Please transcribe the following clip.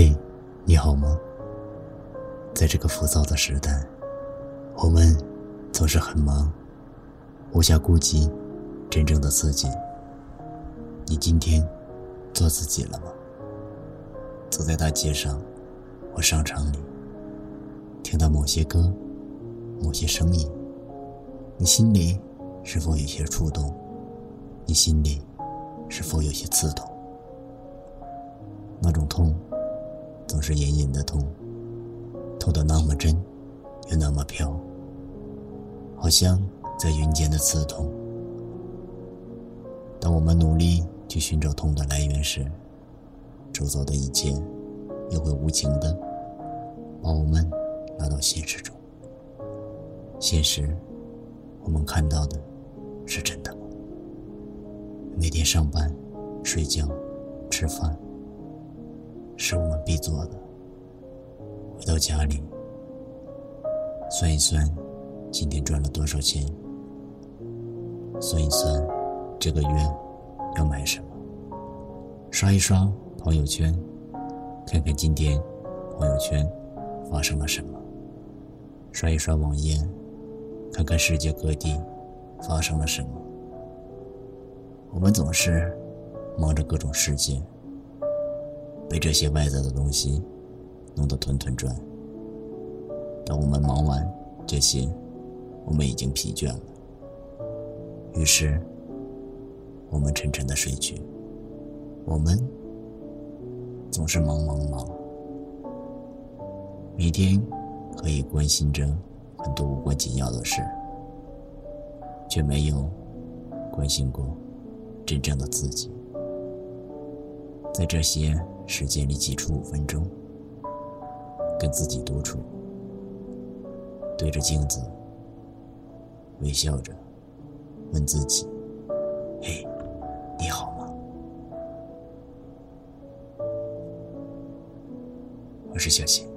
嘿，你好吗？在这个浮躁的时代，我们总是很忙，无暇顾及真正的自己。你今天做自己了吗？走在大街上或商场里，听到某些歌、某些声音，你心里是否有些触动？你心里是否有些刺痛？那种痛。总是隐隐的痛，痛得那么真，又那么飘，好像在云间的刺痛。当我们努力去寻找痛的来源时，周遭的一切又会无情的把我们拉到现实中。现实，我们看到的是真的吗？每天上班、睡觉、吃饭。是我们必做的。回到家里，算一算今天赚了多少钱，算一算这个月要买什么，刷一刷朋友圈，看看今天朋友圈发生了什么，刷一刷网页，看看世界各地发生了什么。我们总是忙着各种事情。被这些外在的东西弄得团团转。当我们忙完这些，我们已经疲倦了，于是我们沉沉的睡去。我们总是忙忙忙，每天可以关心着很多无关紧要的事，却没有关心过真正的自己。在这些。时间里挤出五分钟，跟自己独处，对着镜子微笑着，问自己：“嘿，你好吗？”我是小新。